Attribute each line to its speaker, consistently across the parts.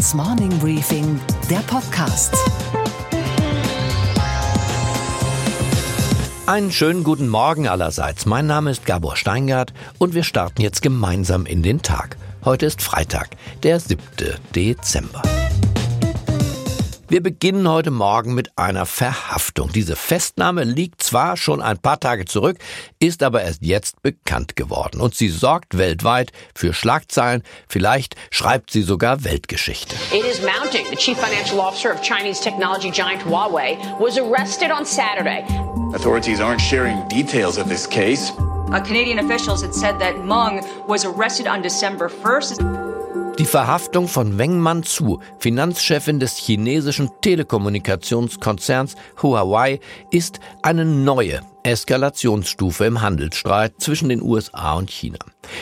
Speaker 1: Handelsblatts Morning Briefing, der Podcast.
Speaker 2: Einen schönen guten Morgen allerseits. Mein Name ist Gabor Steingart und wir starten jetzt gemeinsam in den Tag. Heute ist Freitag, der 7. Dezember. Wir beginnen heute Morgen mit einer Verhaftung. Diese Festnahme liegt zwar schon ein paar Tage zurück, ist aber erst jetzt bekannt geworden. Und sie sorgt weltweit für Schlagzeilen. Vielleicht schreibt sie sogar Weltgeschichte.
Speaker 3: It is mounting. The chief financial officer of Chinese technology giant Huawei was arrested on Saturday.
Speaker 4: Authorities aren't sharing details of this case.
Speaker 5: Uh, Canadian officials had said that Meng was arrested on December 1st.
Speaker 2: Die Verhaftung von Weng Manzu, Finanzchefin des chinesischen Telekommunikationskonzerns Huawei, ist eine neue Eskalationsstufe im Handelsstreit zwischen den USA und China.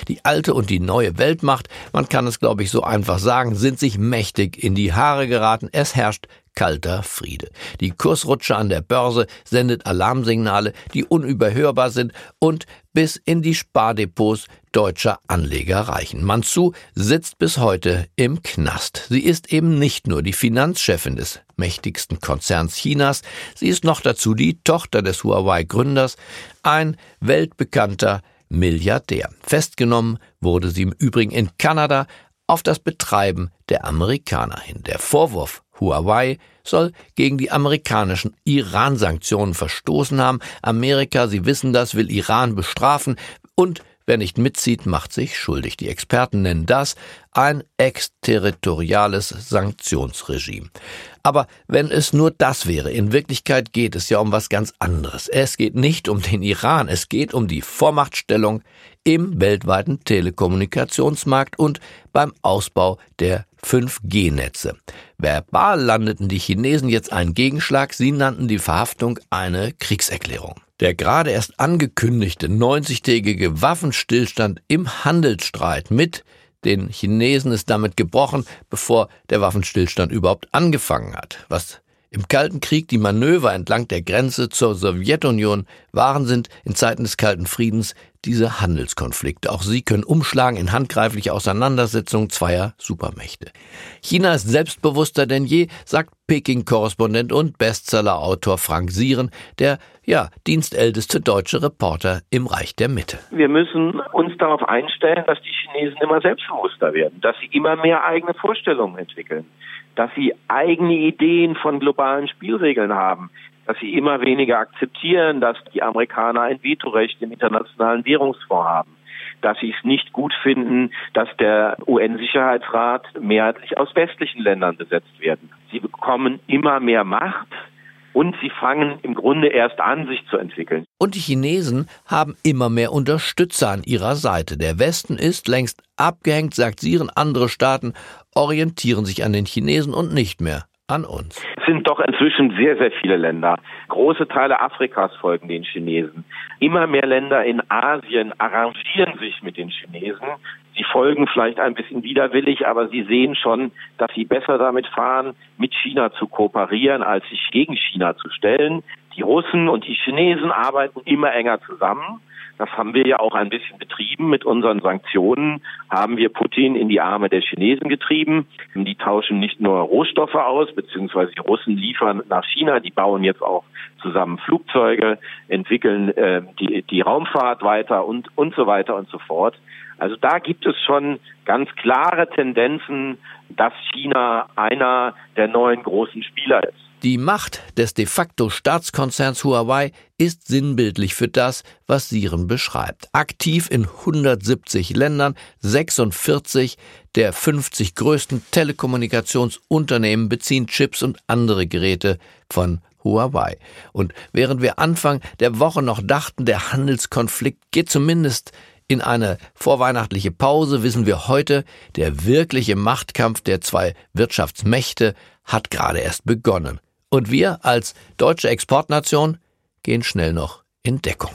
Speaker 2: Die alte und die neue Weltmacht, man kann es glaube ich so einfach sagen, sind sich mächtig in die Haare geraten. Es herrscht kalter Friede. Die Kursrutsche an der Börse sendet Alarmsignale, die unüberhörbar sind und bis in die Spardepots deutscher Anleger reichen. Mansu sitzt bis heute im Knast. Sie ist eben nicht nur die Finanzchefin des mächtigsten Konzerns Chinas, sie ist noch dazu die Tochter des Huawei-Gründers, ein weltbekannter Milliardär. Festgenommen wurde sie im Übrigen in Kanada auf das Betreiben der Amerikaner hin. Der Vorwurf Huawei soll gegen die amerikanischen Iran-Sanktionen verstoßen haben. Amerika, Sie wissen das, will Iran bestrafen und Wer nicht mitzieht, macht sich schuldig. Die Experten nennen das ein exterritoriales Sanktionsregime. Aber wenn es nur das wäre, in Wirklichkeit geht es ja um was ganz anderes. Es geht nicht um den Iran, es geht um die Vormachtstellung im weltweiten Telekommunikationsmarkt und beim Ausbau der 5G-Netze. Verbal landeten die Chinesen jetzt einen Gegenschlag, sie nannten die Verhaftung eine Kriegserklärung. Der gerade erst angekündigte 90-tägige Waffenstillstand im Handelsstreit mit den Chinesen ist damit gebrochen, bevor der Waffenstillstand überhaupt angefangen hat. Was im Kalten Krieg die Manöver entlang der Grenze zur Sowjetunion waren, sind in Zeiten des Kalten Friedens diese Handelskonflikte. Auch sie können umschlagen in handgreifliche Auseinandersetzungen zweier Supermächte. China ist selbstbewusster denn je, sagt Peking-Korrespondent und Bestsellerautor Frank Sieren, der ja dienstälteste deutsche Reporter im Reich der Mitte.
Speaker 6: Wir müssen uns darauf einstellen, dass die Chinesen immer selbstbewusster werden, dass sie immer mehr eigene Vorstellungen entwickeln dass sie eigene Ideen von globalen Spielregeln haben, dass sie immer weniger akzeptieren, dass die Amerikaner ein Vetorecht im Internationalen Währungsfonds haben, dass sie es nicht gut finden, dass der UN-Sicherheitsrat mehrheitlich aus westlichen Ländern besetzt werden. Sie bekommen immer mehr Macht, und sie fangen im Grunde erst an, sich zu entwickeln.
Speaker 2: Und die Chinesen haben immer mehr Unterstützer an ihrer Seite. Der Westen ist längst abgehängt, sagt Sieren. Andere Staaten orientieren sich an den Chinesen und nicht mehr an uns.
Speaker 6: Es sind doch inzwischen sehr, sehr viele Länder. Große Teile Afrikas folgen den Chinesen. Immer mehr Länder in Asien arrangieren sich mit den Chinesen. Sie folgen vielleicht ein bisschen widerwillig, aber sie sehen schon, dass sie besser damit fahren, mit China zu kooperieren, als sich gegen China zu stellen. Die Russen und die Chinesen arbeiten immer enger zusammen. Das haben wir ja auch ein bisschen betrieben mit unseren Sanktionen, haben wir Putin in die Arme der Chinesen getrieben. Die tauschen nicht nur Rohstoffe aus, beziehungsweise die Russen liefern nach China, die bauen jetzt auch zusammen Flugzeuge, entwickeln äh, die, die Raumfahrt weiter und, und so weiter und so fort. Also da gibt es schon ganz klare Tendenzen, dass China einer der neuen großen Spieler ist.
Speaker 2: Die Macht des de facto Staatskonzerns Huawei ist sinnbildlich für das, was Siren beschreibt. Aktiv in 170 Ländern, 46 der 50 größten Telekommunikationsunternehmen beziehen Chips und andere Geräte von Huawei. Und während wir Anfang der Woche noch dachten, der Handelskonflikt geht zumindest in eine vorweihnachtliche Pause, wissen wir heute, der wirkliche Machtkampf der zwei Wirtschaftsmächte hat gerade erst begonnen. Und wir als deutsche Exportnation gehen schnell noch in Deckung.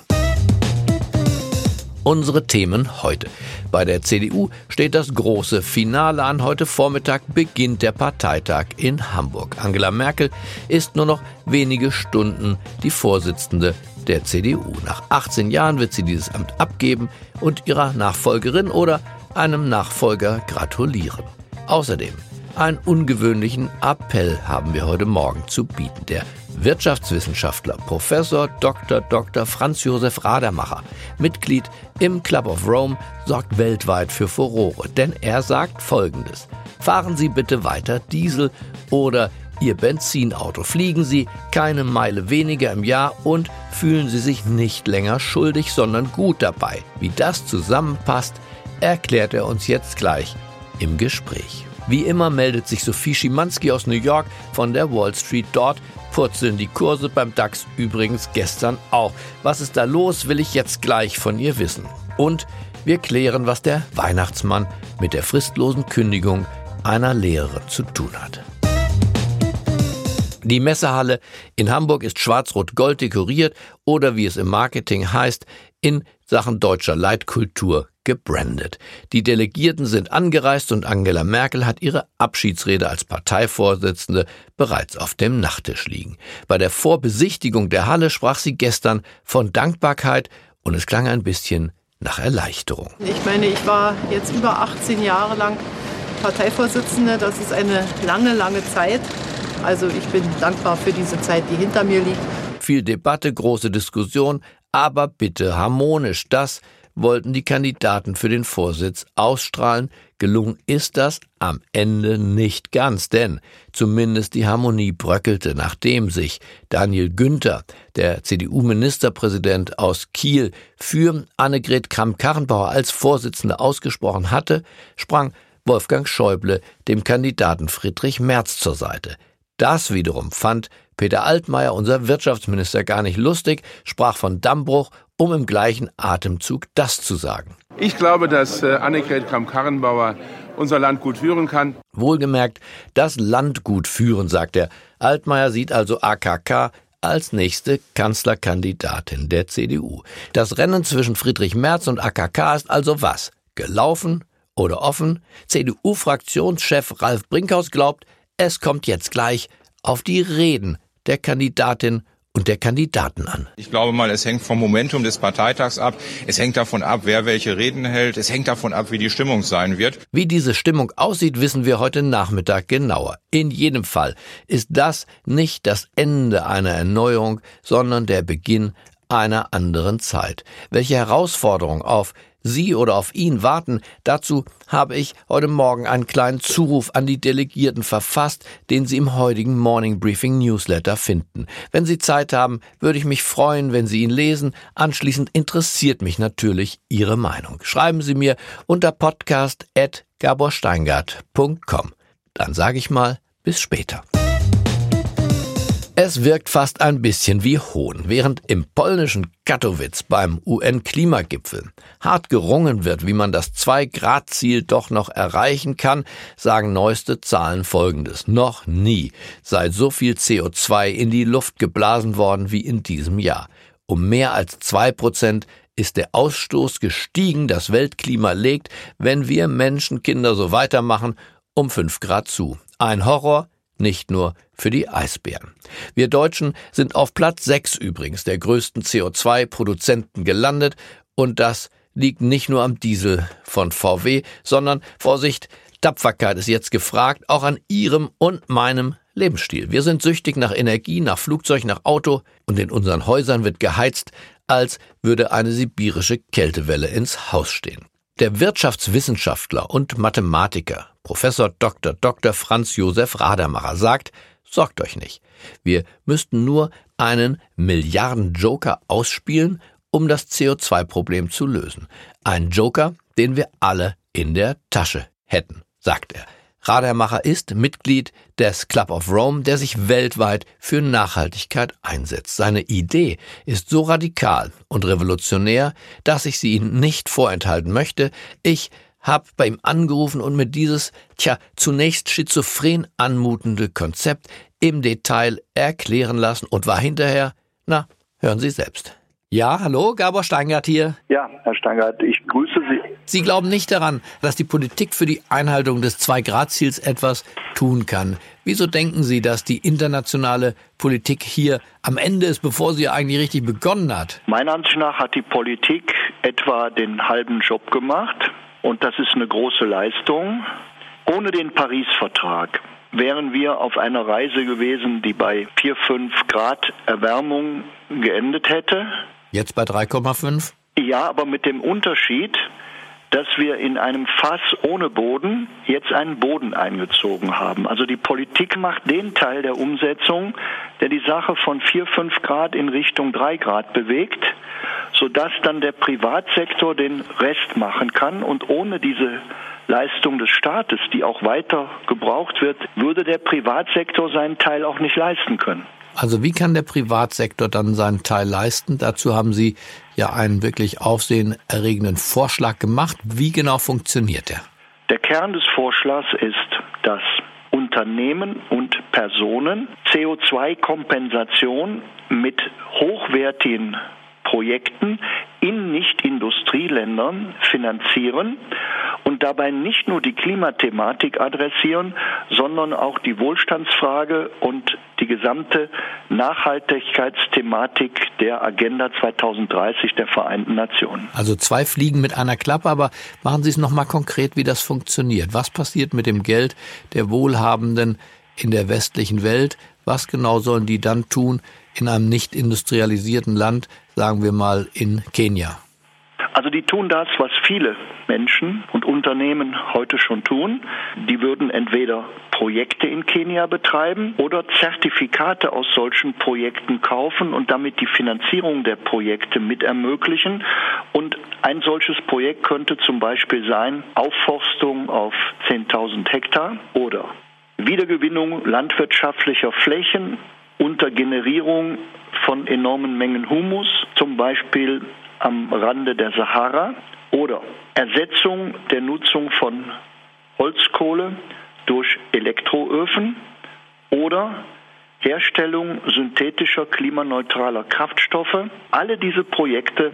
Speaker 2: Unsere Themen heute. Bei der CDU steht das große Finale an. Heute Vormittag beginnt der Parteitag in Hamburg. Angela Merkel ist nur noch wenige Stunden die Vorsitzende der CDU. Nach 18 Jahren wird sie dieses Amt abgeben und ihrer Nachfolgerin oder einem Nachfolger gratulieren. Außerdem Einen ungewöhnlichen Appell haben wir heute Morgen zu bieten. Der Wirtschaftswissenschaftler Professor Dr. Dr. Franz Josef Radermacher, Mitglied im Club of Rome, sorgt weltweit für Furore, denn er sagt Folgendes. Fahren Sie bitte weiter Diesel oder Ihr Benzinauto. Fliegen Sie keine Meile weniger im Jahr und fühlen Sie sich nicht länger schuldig, sondern gut dabei. Wie das zusammenpasst, erklärt er uns jetzt gleich im Gespräch. Wie immer meldet sich Sophie Schimanski aus New York von der Wall Street. Dort purzeln die Kurse beim DAX übrigens gestern auch. Was ist da los, will ich jetzt gleich von ihr wissen. Und wir klären, was der Weihnachtsmann mit der fristlosen Kündigung einer Lehrerin zu tun hat. Die Messehalle in Hamburg ist schwarz-rot-gold dekoriert oder wie es im Marketing heißt, in Sachen deutscher Leitkultur gebrandet. Die Delegierten sind angereist und Angela Merkel hat ihre Abschiedsrede als Parteivorsitzende bereits auf dem Nachttisch liegen. Bei der Vorbesichtigung der Halle sprach sie gestern von Dankbarkeit und es klang ein bisschen nach Erleichterung.
Speaker 7: Ich meine, ich war jetzt über 18 Jahre lang Parteivorsitzende. Das ist eine lange, lange Zeit. Also ich bin dankbar für diese Zeit, die hinter mir liegt.
Speaker 2: Viel Debatte, große Diskussion, aber bitte harmonisch. Das wollten die Kandidaten für den Vorsitz ausstrahlen. Gelungen ist das am Ende nicht ganz, denn zumindest die Harmonie bröckelte, nachdem sich Daniel Günther, der CDU-Ministerpräsident aus Kiel, für Annegret Kramp-Karrenbauer als Vorsitzende ausgesprochen hatte, sprang Wolfgang Schäuble dem Kandidaten Friedrich Merz zur Seite. Das wiederum fand Peter Altmaier, unser Wirtschaftsminister, gar nicht lustig, sprach von Dammbruch um im gleichen Atemzug das zu sagen.
Speaker 8: Ich glaube, dass äh, Annegret Kramp-Karrenbauer unser Land gut führen kann.
Speaker 2: Wohlgemerkt, das Land gut führen, sagt er. Altmaier sieht also AKK als nächste Kanzlerkandidatin der CDU. Das Rennen zwischen Friedrich Merz und AKK ist also was? Gelaufen oder offen? CDU-Fraktionschef Ralf Brinkhaus glaubt, es kommt jetzt gleich auf die Reden der Kandidatin und der Kandidaten an.
Speaker 9: Ich glaube mal, es hängt vom Momentum des Parteitags ab. Es hängt davon ab, wer welche Reden hält. Es hängt davon ab, wie die Stimmung sein wird.
Speaker 2: Wie diese Stimmung aussieht, wissen wir heute Nachmittag genauer. In jedem Fall ist das nicht das Ende einer Erneuerung, sondern der Beginn einer anderen Zeit. Welche Herausforderung auf Sie oder auf ihn warten, dazu habe ich heute Morgen einen kleinen Zuruf an die Delegierten verfasst, den Sie im heutigen Morning Briefing Newsletter finden. Wenn Sie Zeit haben, würde ich mich freuen, wenn Sie ihn lesen. Anschließend interessiert mich natürlich Ihre Meinung. Schreiben Sie mir unter podcast.gaborsteingart.com. Dann sage ich mal, bis später. Es wirkt fast ein bisschen wie Hohn, während im polnischen Katowice beim UN-Klimagipfel hart gerungen wird, wie man das 2-Grad-Ziel doch noch erreichen kann, sagen neueste Zahlen folgendes. Noch nie sei so viel CO2 in die Luft geblasen worden wie in diesem Jahr. Um mehr als zwei Prozent ist der Ausstoß gestiegen, das Weltklima legt, wenn wir Menschenkinder so weitermachen, um fünf Grad zu. Ein Horror, nicht nur für die Eisbären. Wir Deutschen sind auf Platz 6 übrigens der größten CO2-Produzenten gelandet und das liegt nicht nur am Diesel von VW, sondern Vorsicht, Tapferkeit ist jetzt gefragt, auch an Ihrem und meinem Lebensstil. Wir sind süchtig nach Energie, nach Flugzeug, nach Auto und in unseren Häusern wird geheizt, als würde eine sibirische Kältewelle ins Haus stehen. Der Wirtschaftswissenschaftler und Mathematiker Professor Dr. Dr. Franz Josef Radermacher sagt, sorgt euch nicht. Wir müssten nur einen Milliarden-Joker ausspielen, um das CO2-Problem zu lösen. Ein Joker, den wir alle in der Tasche hätten, sagt er. Radermacher ist Mitglied des Club of Rome, der sich weltweit für Nachhaltigkeit einsetzt. Seine Idee ist so radikal und revolutionär, dass ich sie Ihnen nicht vorenthalten möchte. Ich habe bei ihm angerufen und mir dieses, tja, zunächst schizophren anmutende Konzept im Detail erklären lassen und war hinterher, na, hören Sie selbst. Ja, hallo, Gabor Steingart hier.
Speaker 10: Ja, Herr Steingart, ich grüße Sie.
Speaker 2: Sie glauben nicht daran, dass die Politik für die Einhaltung des Zwei-Grad-Ziels etwas tun kann. Wieso denken Sie, dass die internationale Politik hier am Ende ist, bevor sie eigentlich richtig begonnen hat?
Speaker 10: Meiner Ansicht nach hat die Politik etwa den halben Job gemacht. Und das ist eine große Leistung. Ohne den Paris-Vertrag wären wir auf einer Reise gewesen, die bei 4, 5 Grad Erwärmung geendet hätte.
Speaker 2: Jetzt bei 3,5?
Speaker 10: Ja, aber mit dem Unterschied, dass wir in einem Fass ohne Boden jetzt einen Boden eingezogen haben. Also die Politik macht den Teil der Umsetzung, der die Sache von 4, 5 Grad in Richtung 3 Grad bewegt, sodass dann der Privatsektor den Rest machen kann und ohne diese Leistung des Staates, die auch weiter gebraucht wird, würde der Privatsektor seinen Teil auch nicht leisten können.
Speaker 2: Also wie kann der Privatsektor dann seinen Teil leisten? Dazu haben Sie ja einen wirklich aufsehenerregenden Vorschlag gemacht. Wie genau funktioniert der?
Speaker 10: Der Kern des Vorschlags ist, dass Unternehmen und Personen CO2-Kompensation mit hochwertigen Projekten in Nicht-Industrieländern finanzieren und dabei nicht nur die Klimathematik adressieren, sondern auch die Wohlstandsfrage und die gesamte Nachhaltigkeitsthematik der Agenda 2030 der Vereinten Nationen.
Speaker 2: Also zwei Fliegen mit einer Klappe, aber machen Sie es nochmal konkret, wie das funktioniert. Was passiert mit dem Geld der Wohlhabenden in der westlichen Welt? Was genau sollen die dann tun in einem nicht industrialisierten Land, sagen wir mal in Kenia?
Speaker 10: Also die tun das, was viele Menschen und Unternehmen heute schon tun. Die würden entweder Projekte in Kenia betreiben oder Zertifikate aus solchen Projekten kaufen und damit die Finanzierung der Projekte mit ermöglichen. Und ein solches Projekt könnte zum Beispiel sein Aufforstung auf 10.000 Hektar oder Wiedergewinnung landwirtschaftlicher Flächen unter Generierung von enormen Mengen Humus, zum Beispiel am Rande der Sahara, oder Ersetzung der Nutzung von Holzkohle durch Elektroöfen oder Herstellung synthetischer klimaneutraler Kraftstoffe. Alle diese Projekte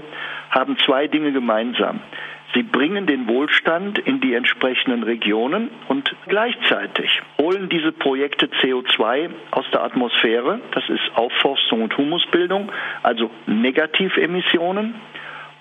Speaker 10: haben zwei Dinge gemeinsam. Sie bringen den Wohlstand in die entsprechenden Regionen und gleichzeitig holen diese Projekte CO2 aus der Atmosphäre. Das ist Aufforstung und Humusbildung, also Negativemissionen.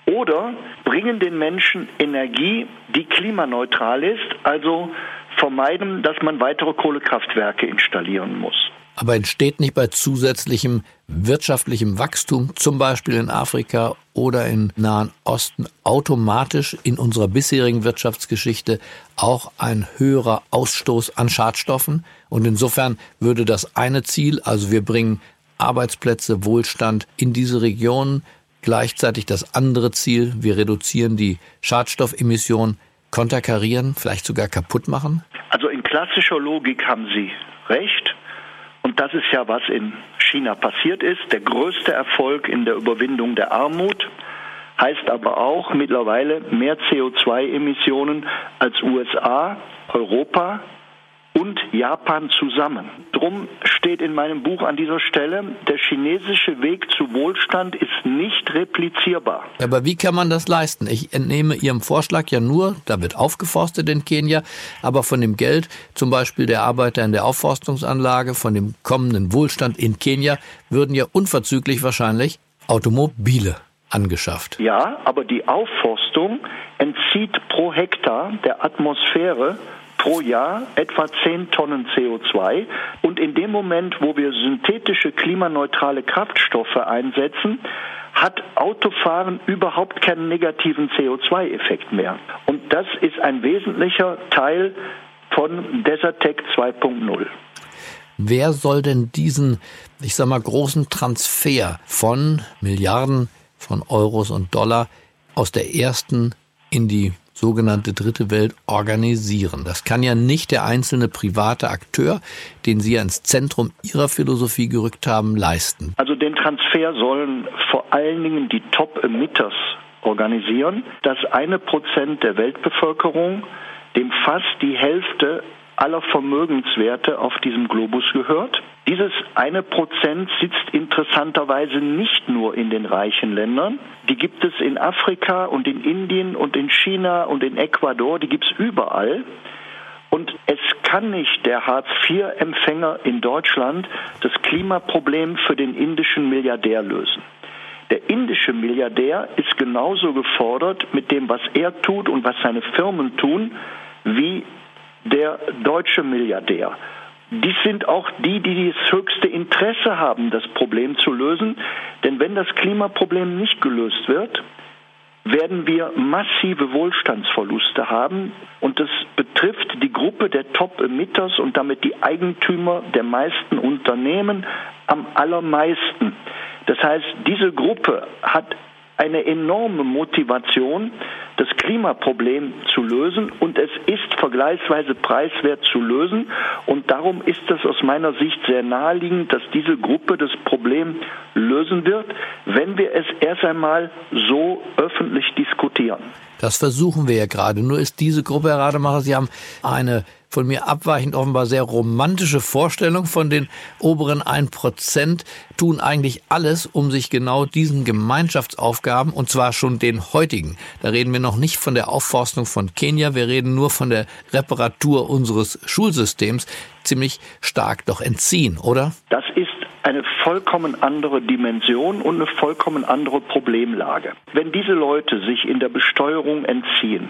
Speaker 10: Oder bringen den Menschen Energie, die klimaneutral ist, also vermeiden, dass man weitere Kohlekraftwerke installieren muss.
Speaker 2: Aber entsteht nicht bei zusätzlichem wirtschaftlichem Wachstum, zum Beispiel in Afrika oder im Nahen Osten, automatisch in unserer bisherigen Wirtschaftsgeschichte auch ein höherer Ausstoß an Schadstoffen? Und insofern würde das eine Ziel, also wir bringen Arbeitsplätze, Wohlstand in diese Regionen, gleichzeitig das andere Ziel, wir reduzieren die Schadstoffemissionen, konterkarieren, vielleicht sogar kaputt machen?
Speaker 10: Also in klassischer Logik haben Sie recht. Und das ist ja, was in China passiert ist. Der größte Erfolg in der Überwindung der Armut heißt aber auch mittlerweile mehr CO2-Emissionen als USA, Europa und Japan zusammen. Drum steht in meinem Buch an dieser Stelle, der chinesische Weg zu Wohlstand ist nicht replizierbar.
Speaker 2: Aber wie kann man das leisten? Ich entnehme Ihrem Vorschlag ja nur, da wird aufgeforstet in Kenia, aber von dem Geld, zum Beispiel der Arbeiter in der Aufforstungsanlage, von dem kommenden Wohlstand in Kenia, würden ja unverzüglich wahrscheinlich Automobile angeschafft.
Speaker 10: Ja, aber die Aufforstung entzieht pro Hektar der Atmosphäre pro Jahr etwa 10 Tonnen CO2. Und in dem Moment, wo wir synthetische klimaneutrale Kraftstoffe einsetzen, hat Autofahren überhaupt keinen negativen CO2-Effekt mehr. Und das ist ein wesentlicher Teil von Desertec 2.0.
Speaker 2: Wer soll denn diesen, ich sag mal, großen Transfer von Milliarden von Euros und Dollar aus der ersten in die sogenannte dritte Welt organisieren. Das kann ja nicht der einzelne private Akteur, den Sie ja ins Zentrum Ihrer Philosophie gerückt haben, leisten.
Speaker 10: Also den Transfer sollen vor allen Dingen die Top-Emitters organisieren. Das eine Prozent der Weltbevölkerung, dem fast die Hälfte aller Vermögenswerte auf diesem Globus gehört. Dieses eine Prozent sitzt interessanterweise nicht nur in den reichen Ländern. Die gibt es in Afrika und in Indien und in China und in Ecuador. Die gibt es überall. Und es kann nicht der Hartz-IV-Empfänger in Deutschland das Klimaproblem für den indischen Milliardär lösen. Der indische Milliardär ist genauso gefordert mit dem, was er tut und was seine Firmen tun, wie der deutsche Milliardär. Dies sind auch die, die das höchste Interesse haben, das Problem zu lösen. Denn wenn das Klimaproblem nicht gelöst wird, werden wir massive Wohlstandsverluste haben. Und das betrifft die Gruppe der Top-Emitters und damit die Eigentümer der meisten Unternehmen am allermeisten. Das heißt, diese Gruppe hat eine enorme Motivation, das Klimaproblem zu lösen und es ist vergleichsweise preiswert zu lösen und darum ist es aus meiner Sicht sehr naheliegend, dass diese Gruppe das Problem lösen wird, wenn wir es erst einmal so öffentlich diskutieren.
Speaker 2: Das versuchen wir ja gerade. Nur ist diese Gruppe, Herr Rademacher, Sie haben eine von mir abweichend offenbar sehr romantische Vorstellung von den oberen 1%, tun eigentlich alles, um sich genau diesen Gemeinschaftsaufgaben, und zwar schon den heutigen, da reden wir noch nicht von der Aufforstung von Kenia, wir reden nur von der Reparatur unseres Schulsystems, ziemlich stark doch entziehen, oder?
Speaker 10: Das ist eine vollkommen andere Dimension und eine vollkommen andere Problemlage. Wenn diese Leute sich in der Besteuerung entziehen,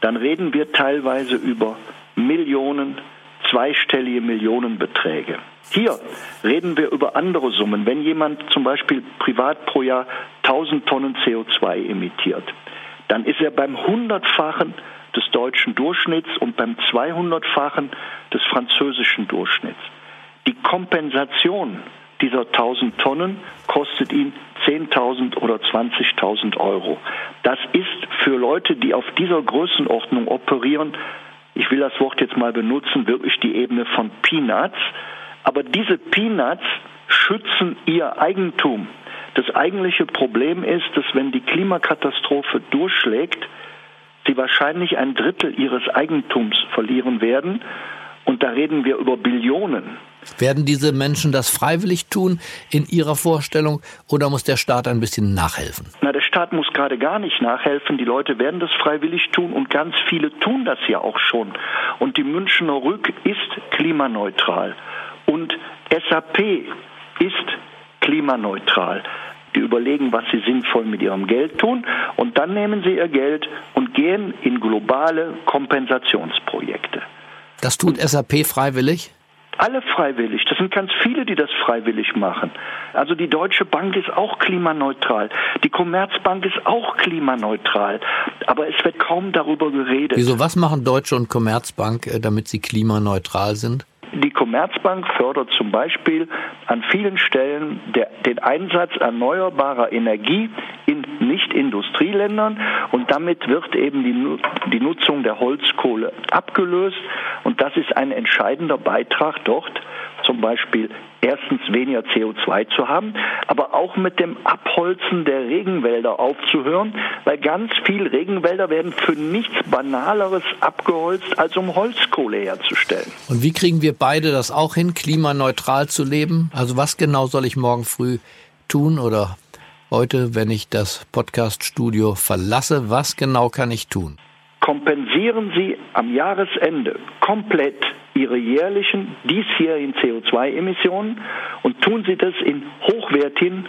Speaker 10: dann reden wir teilweise über Millionen, zweistellige Millionenbeträge. Hier reden wir über andere Summen. Wenn jemand zum Beispiel privat pro Jahr 1000 Tonnen CO2 emittiert, dann ist er beim hundertfachen des deutschen Durchschnitts und beim 200-fachen des französischen Durchschnitts. Die Kompensation dieser 1000 Tonnen kostet ihn 10.000 oder 20.000 Euro. Das ist für Leute, die auf dieser Größenordnung operieren, ich will das Wort jetzt mal benutzen, wirklich die Ebene von Peanuts. Aber diese Peanuts schützen ihr Eigentum. Das eigentliche Problem ist, dass wenn die Klimakatastrophe durchschlägt, sie wahrscheinlich ein Drittel ihres Eigentums verlieren werden. Und da reden wir über Billionen.
Speaker 2: Werden diese Menschen das freiwillig tun in Ihrer Vorstellung oder muss der Staat ein bisschen nachhelfen?
Speaker 10: Na, der Staat muss gerade gar nicht nachhelfen. Die Leute werden das freiwillig tun und ganz viele tun das ja auch schon. Und die Münchner Rück ist klimaneutral und SAP ist klimaneutral. Die überlegen, was sie sinnvoll mit ihrem Geld tun und dann nehmen sie ihr Geld und gehen in globale Kompensationsprojekte.
Speaker 2: Das tut SAP freiwillig?
Speaker 10: Alle freiwillig. Das sind ganz viele, die das freiwillig machen. Also die Deutsche Bank ist auch klimaneutral. Die Commerzbank ist auch klimaneutral. Aber es wird kaum darüber geredet.
Speaker 2: Wieso, was machen Deutsche und Commerzbank, äh, damit sie klimaneutral sind?
Speaker 10: Die Commerzbank fördert zum Beispiel an vielen Stellen der, den Einsatz erneuerbarer Energie in Nicht-Industrieländern und damit wird eben die, die Nutzung der Holzkohle abgelöst. Und das ist ein entscheidender Beitrag dort zum Beispiel erstens weniger CO2 zu haben, aber auch mit dem Abholzen der Regenwälder aufzuhören, weil ganz viele Regenwälder werden für nichts Banaleres abgeholzt, als um Holzkohle herzustellen.
Speaker 2: Und wie kriegen wir beide das auch hin, klimaneutral zu leben? Also was genau soll ich morgen früh tun oder heute, wenn ich das Podcaststudio verlasse, was genau kann ich tun?
Speaker 10: Kompensieren Sie am Jahresende komplett ihre jährlichen diesjährigen CO2-Emissionen und tun sie das in hochwertigen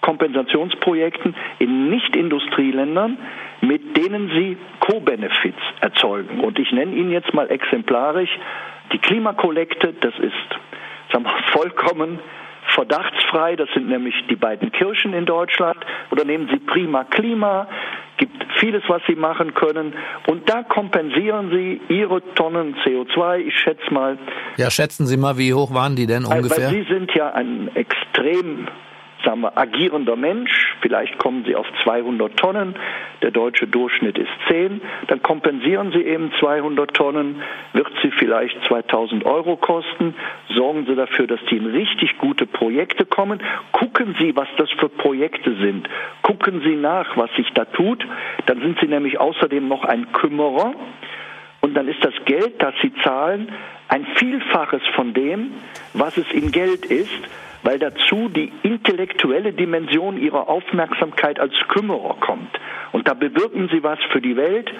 Speaker 10: Kompensationsprojekten in Nicht-Industrieländern, mit denen sie Co-Benefits erzeugen. Und ich nenne Ihnen jetzt mal exemplarisch die Klimakollekte, das ist sagen wir, vollkommen verdachtsfrei, das sind nämlich die beiden Kirchen in Deutschland. Oder nehmen Sie Prima Klima, gibt vieles, was Sie machen können. Und da kompensieren Sie Ihre Tonnen CO2, ich schätze mal.
Speaker 2: Ja, schätzen Sie mal, wie hoch waren die denn ungefähr?
Speaker 10: Weil Sie sind ja ein extrem sagen wir, agierender Mensch, vielleicht kommen Sie auf 200 Tonnen, der deutsche Durchschnitt ist 10, dann kompensieren Sie eben 200 Tonnen, wird Sie vielleicht 2000 Euro kosten, sorgen Sie dafür, dass die in richtig gute Projekte kommen, gucken Sie, was das für Projekte sind, gucken Sie nach, was sich da tut, dann sind Sie nämlich außerdem noch ein Kümmerer, und dann ist das Geld, das Sie zahlen, ein Vielfaches von dem, was es in Geld ist, weil dazu die intellektuelle Dimension ihrer Aufmerksamkeit als Kümmerer kommt. Und da bewirken sie was für die Welt,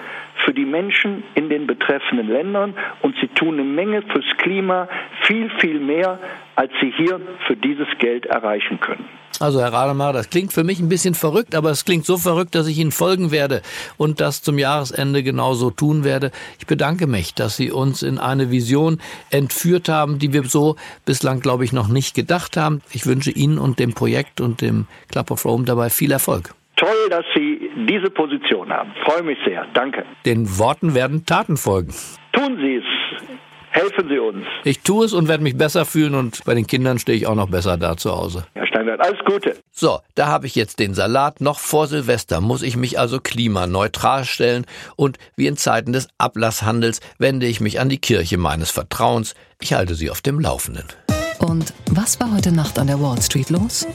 Speaker 10: für die Menschen in den betreffenden Ländern und sie tun eine Menge fürs Klima, viel, viel mehr, als Sie hier für dieses Geld erreichen können.
Speaker 2: Also Herr Rademacher, das klingt für mich ein bisschen verrückt, aber es klingt so verrückt, dass ich Ihnen folgen werde und das zum Jahresende genauso tun werde. Ich bedanke mich, dass Sie uns in eine Vision entführt haben, die wir so bislang, glaube ich, noch nicht gedacht haben. Ich wünsche Ihnen und dem Projekt und dem Club of Rome dabei viel Erfolg.
Speaker 10: Toll, dass Sie diese Position haben. Freue mich sehr. Danke.
Speaker 2: Den Worten werden Taten folgen.
Speaker 10: Tun Sie es. Helfen Sie uns.
Speaker 2: Ich tue es und werde mich besser fühlen und bei den Kindern stehe ich auch noch besser da zu Hause.
Speaker 10: Herr Steinwert, alles Gute.
Speaker 2: So, da habe ich jetzt den Salat. Noch vor Silvester muss ich mich also klimaneutral stellen und wie in Zeiten des Ablasshandels wende ich mich an die Kirche meines Vertrauens. Ich halte sie auf dem Laufenden.
Speaker 1: Und was war heute Nacht an der Wall Street los?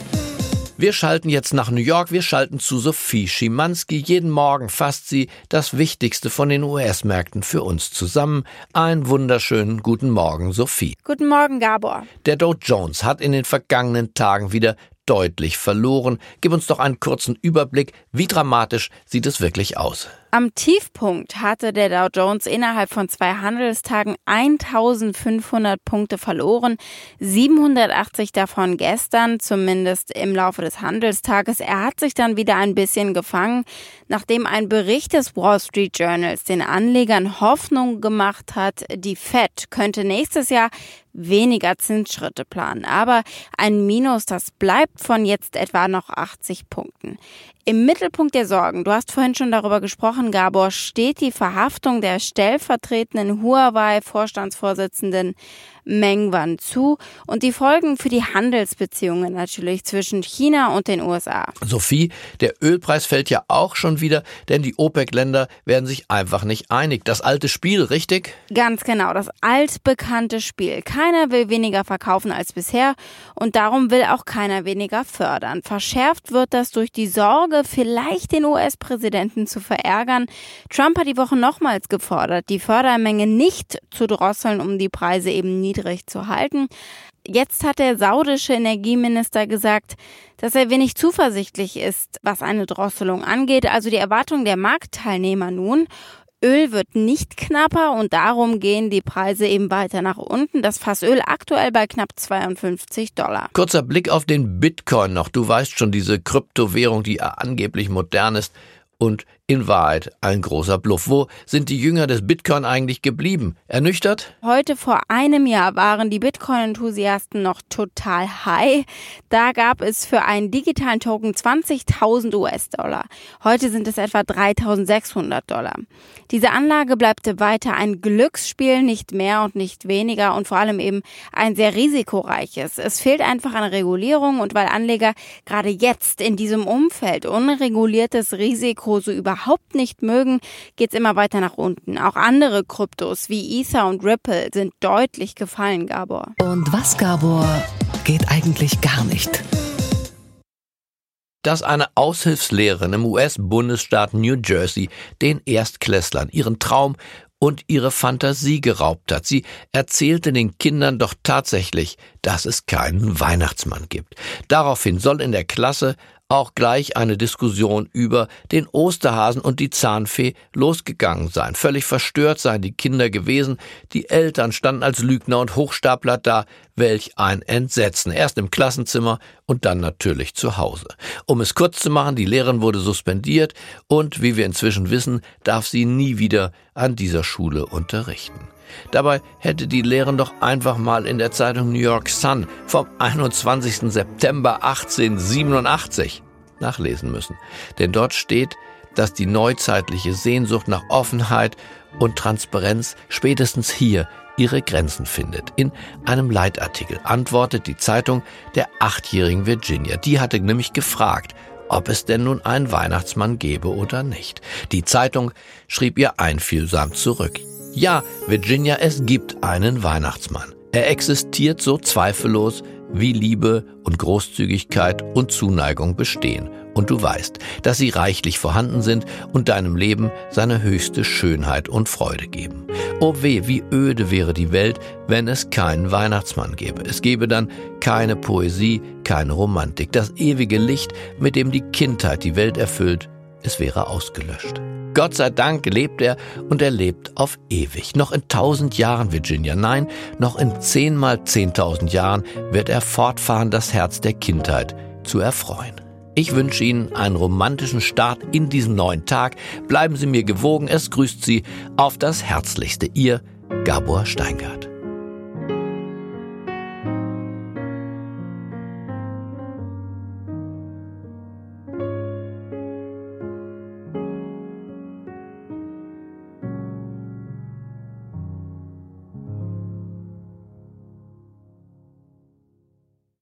Speaker 2: Wir schalten jetzt nach New York, wir schalten zu Sophie Schimanski. Jeden Morgen fasst sie das Wichtigste von den US-Märkten für uns zusammen. Einen wunderschönen guten Morgen, Sophie.
Speaker 11: Guten Morgen, Gabor.
Speaker 2: Der Dow Jones hat in den vergangenen Tagen wieder deutlich verloren. Gib uns doch einen kurzen Überblick. Wie dramatisch sieht es wirklich aus?
Speaker 11: Am Tiefpunkt hatte der Dow Jones innerhalb von zwei Handelstagen 1500 Punkte verloren, 780 davon gestern, zumindest im Laufe des Handelstages. Er hat sich dann wieder ein bisschen gefangen, nachdem ein Bericht des Wall Street Journals den Anlegern Hoffnung gemacht hat, die Fed könnte nächstes Jahr weniger Zinsschritte planen. Aber ein Minus, das bleibt von jetzt etwa noch 80 Punkten. Im Mittelpunkt der Sorgen, du hast vorhin schon darüber gesprochen, Gabor, steht die Verhaftung der stellvertretenden Huawei-Vorstandsvorsitzenden Meng Wanzhou und die Folgen für die Handelsbeziehungen natürlich zwischen China und den USA.
Speaker 2: Sophie, der Ölpreis fällt ja auch schon wieder, denn die OPEC-Länder werden sich einfach nicht einig. Das alte Spiel, richtig?
Speaker 11: Ganz genau, das altbekannte Spiel. Keiner will weniger verkaufen als bisher und darum will auch keiner weniger fördern. Verschärft wird das durch die Sorge, vielleicht den US-Präsidenten zu verärgern. Trump hat die Woche nochmals gefordert, die Fördermenge nicht zu drosseln, um die Preise eben niedrig niedrig zu halten. Jetzt hat der saudische Energieminister gesagt, dass er wenig zuversichtlich ist, was eine Drosselung angeht. Also die Erwartung der Marktteilnehmer nun. Öl wird nicht knapper und darum gehen die Preise eben weiter nach unten. Das Fassöl aktuell bei knapp 52 Dollar.
Speaker 2: Kurzer Blick auf den Bitcoin noch. Du weißt schon, diese Kryptowährung, die angeblich modern ist und in Wahrheit ein großer Bluff. Wo sind die Jünger des Bitcoin eigentlich geblieben? Ernüchtert?
Speaker 11: Heute vor einem Jahr waren die Bitcoin-Enthusiasten noch total high. Da gab es für einen digitalen Token 20.000 US-Dollar. Heute sind es etwa 3.600 Dollar. Diese Anlage bleibt weiter ein Glücksspiel, nicht mehr und nicht weniger und vor allem eben ein sehr risikoreiches. Es fehlt einfach an Regulierung und weil Anleger gerade jetzt in diesem Umfeld unreguliertes Risiko so über überhaupt nicht mögen, geht es immer weiter nach unten. Auch andere Kryptos wie Ether und Ripple sind deutlich gefallen, Gabor.
Speaker 1: Und was, Gabor, geht eigentlich gar nicht?
Speaker 2: dass eine Aushilfslehrerin im US-Bundesstaat New Jersey den Erstklässlern ihren Traum und ihre Fantasie geraubt hat. Sie erzählte den Kindern doch tatsächlich, dass es keinen Weihnachtsmann gibt. Daraufhin soll in der Klasse auch gleich eine Diskussion über den Osterhasen und die Zahnfee losgegangen sein. Völlig verstört seien die Kinder gewesen, die Eltern standen als Lügner und Hochstapler da, welch ein Entsetzen. Erst im Klassenzimmer und dann natürlich zu Hause. Um es kurz zu machen, die Lehrerin wurde suspendiert und, wie wir inzwischen wissen, darf sie nie wieder an dieser Schule unterrichten. Dabei hätte die Lehrerin doch einfach mal in der Zeitung New York Sun vom 21. September 1887 nachlesen müssen. Denn dort steht, dass die neuzeitliche Sehnsucht nach Offenheit und Transparenz spätestens hier ihre Grenzen findet. In einem Leitartikel antwortet die Zeitung der achtjährigen Virginia. Die hatte nämlich gefragt, ob es denn nun einen Weihnachtsmann gäbe oder nicht. Die Zeitung schrieb ihr einfühlsam zurück. Ja, Virginia, es gibt einen Weihnachtsmann. Er existiert so zweifellos, wie Liebe und Großzügigkeit und Zuneigung bestehen. Und du weißt, dass sie reichlich vorhanden sind und deinem Leben seine höchste Schönheit und Freude geben. Oh weh, wie öde wäre die Welt, wenn es keinen Weihnachtsmann gäbe. Es gäbe dann keine Poesie, keine Romantik. Das ewige Licht, mit dem die Kindheit die Welt erfüllt, es wäre ausgelöscht. Gott sei Dank lebt er und er lebt auf ewig. Noch in tausend Jahren, Virginia, nein, noch in zehnmal zehntausend Jahren wird er fortfahren, das Herz der Kindheit zu erfreuen. Ich wünsche Ihnen einen romantischen Start in diesen neuen Tag. Bleiben Sie mir gewogen. Es grüßt Sie auf das Herzlichste. Ihr Gabor Steingart.